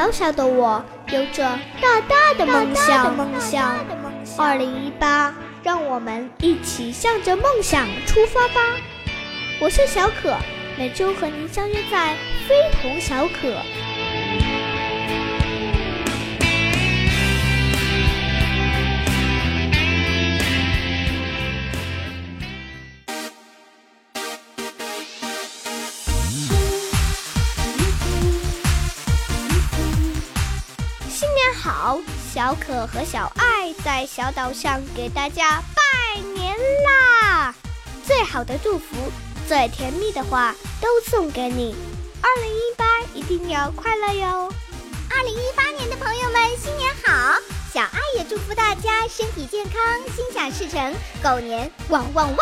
小小的我有着大大的梦想。梦想，二零一八，让我们一起向着梦想出发吧！我是小可，每周和您相约在非同小可。小可和小爱在小岛上给大家拜年啦！最好的祝福，最甜蜜的话都送给你。二零一八一定要快乐哟！二零一八年的朋友们，新年好！小爱也祝福大家身体健康，心想事成，狗年旺旺旺！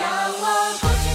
让我不去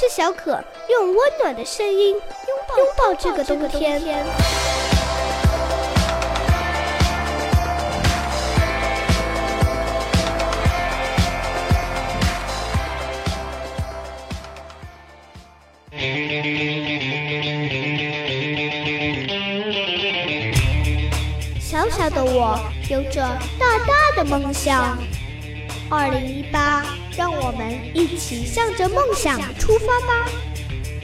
是小可，用温暖的声音拥抱这个冬天。小小的我有着大大的梦想。二零一八。让我们一起向着梦想出发吧！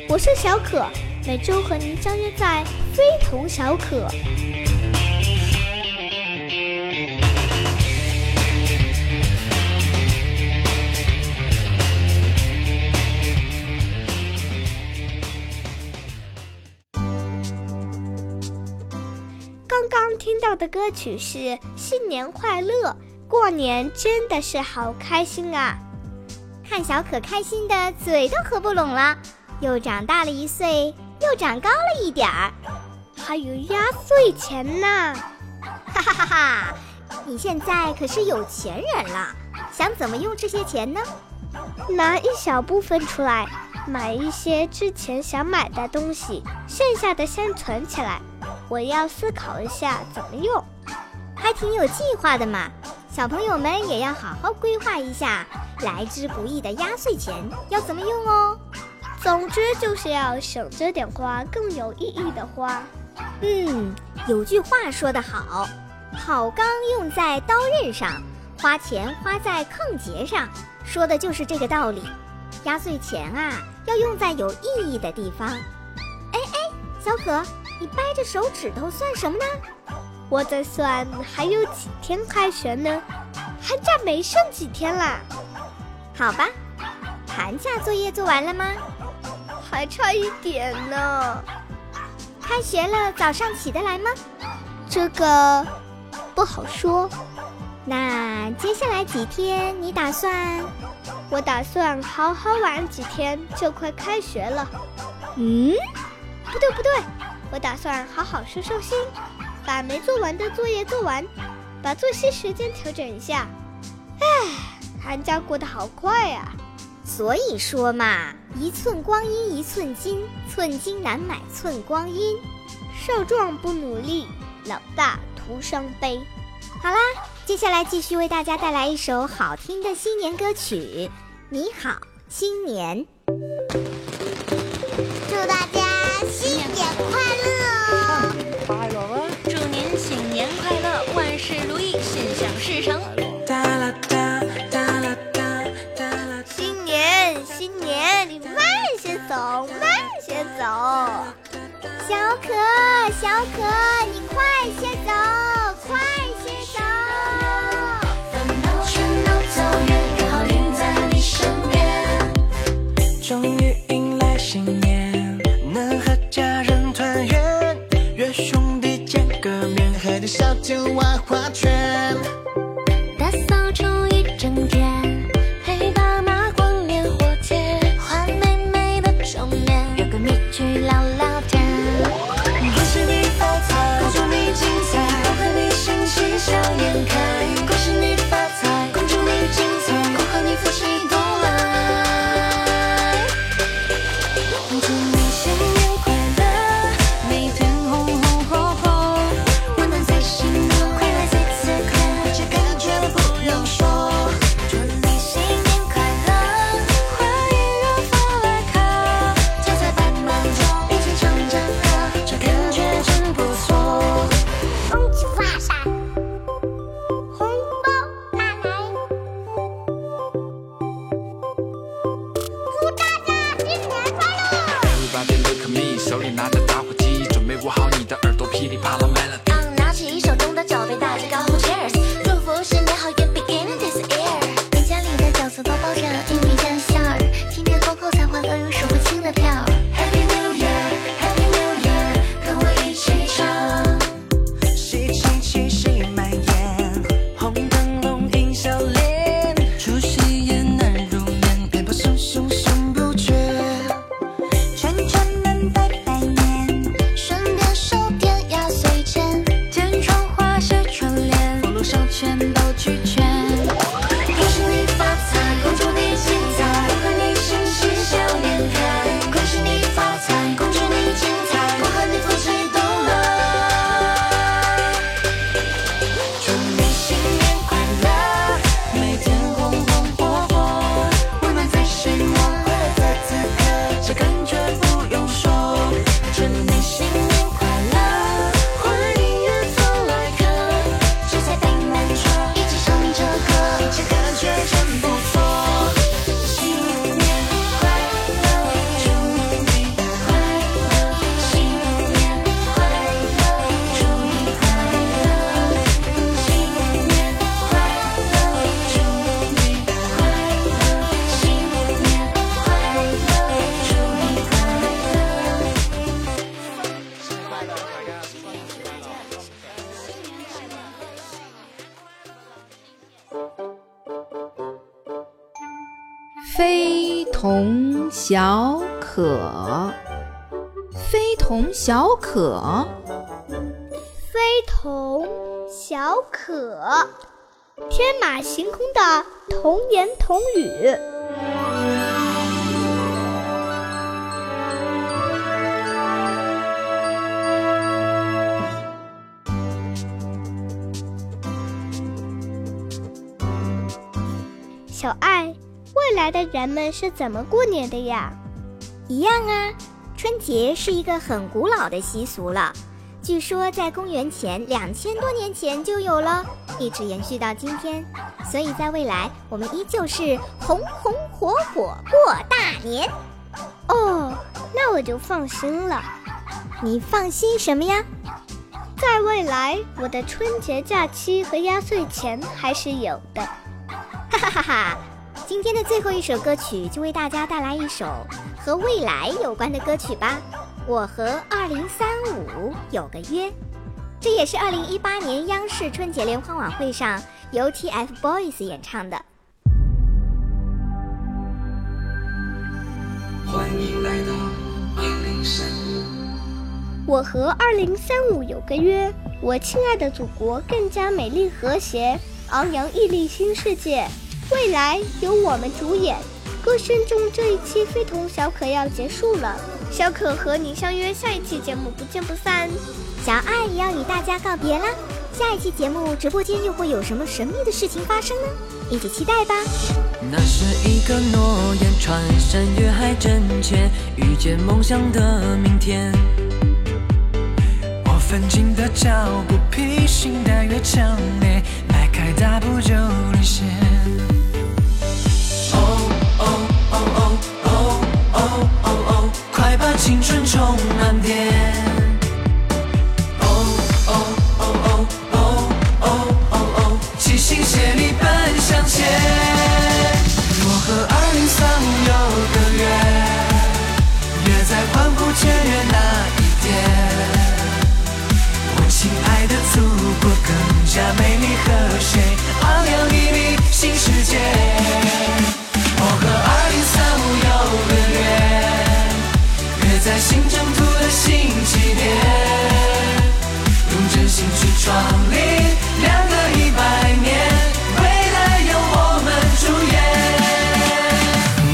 我是小可，每周和您相约在非同小可。刚刚听到的歌曲是《新年快乐》，过年真的是好开心啊！看小可开心的嘴都合不拢了，又长大了一岁，又长高了一点儿，还有压岁钱呢！哈哈哈哈！你现在可是有钱人了，想怎么用这些钱呢？拿一小部分出来，买一些之前想买的东西，剩下的先存起来。我要思考一下怎么用，还挺有计划的嘛。小朋友们也要好好规划一下，来之不易的压岁钱要怎么用哦。总之就是要省着点花，更有意义的花。嗯，有句话说得好，好钢用在刀刃上，花钱花在坑节上，说的就是这个道理。压岁钱啊，要用在有意义的地方。哎哎，小可，你掰着手指头算什么呢？我在算还有几天开学呢，寒假没剩几天啦。好吧，寒假作业做完了吗？还差一点呢。开学了，早上起得来吗？这个不好说。那接下来几天你打算？我打算好好玩几天，就快开学了。嗯，不对不对，我打算好好收收心。把没做完的作业做完，把作息时间调整一下。唉，寒假过得好快啊！所以说嘛，一寸光阴一寸金，寸金难买寸光阴。少壮不努力，老大徒伤悲。好啦，接下来继续为大家带来一首好听的新年歌曲。你好，新年！祝大家走，慢些走。小可，小可，你快些走，快些走。烦恼全都走远，愿好运在你身边。终于迎来新年，能和家人团圆，约兄弟见个面，喝点小酒玩。非同小可，非同小可，非同小可，天马行空的童言童语。小爱，未来的人们是怎么过年的呀？一样啊，春节是一个很古老的习俗了。据说在公元前两千多年前就有了，一直延续到今天。所以在未来，我们依旧是红红火火过大年。哦，那我就放心了。你放心什么呀？在未来，我的春节假期和压岁钱还是有的。哈哈哈！今天的最后一首歌曲，就为大家带来一首和未来有关的歌曲吧。我和二零三五有个约，这也是二零一八年央视春节联欢晚会上由 TFBOYS 演唱的。欢迎来到二零三五。我和二零三五有个约，我亲爱的祖国更加美丽和谐，昂扬屹立新世界，未来由我们主演。歌声中这一期非同小可要结束了，小可和你相约下一期节目不见不散。小爱也要与大家告别啦，下一期节目直播间又会有什么神秘的事情发生呢？一起期待吧。那是一个诺言，穿山越海真切，遇见梦想的明天。我奋进的脚步，披星戴月强烈，迈开大步就领先。青春充满电。哦哦哦哦哦哦哦哦，齐心协力奔向前。我和二零三五有个约，约在欢呼雀跃那一天。我亲爱的祖国更加美丽和壮丽两个一百年，未来由我们主演。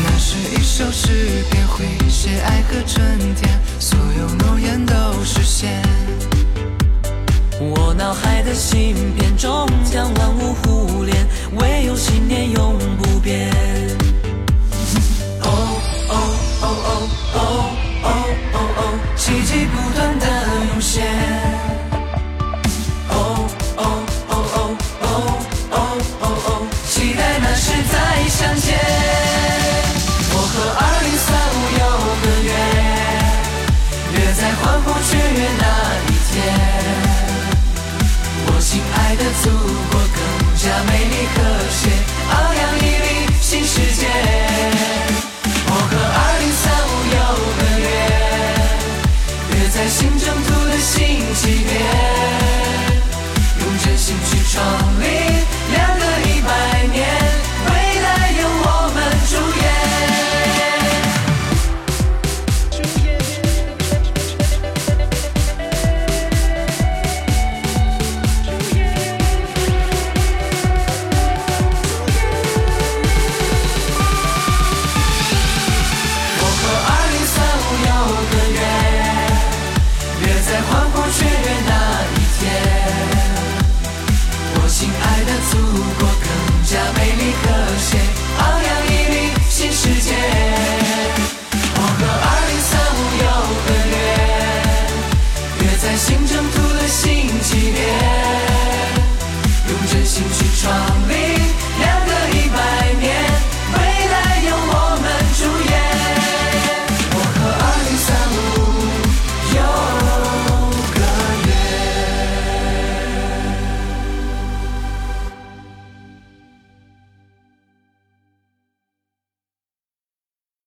那是一首诗篇，会写爱和春天，所有诺言都实现。我脑海的芯片终将万物互联，唯有信念永不变。shit.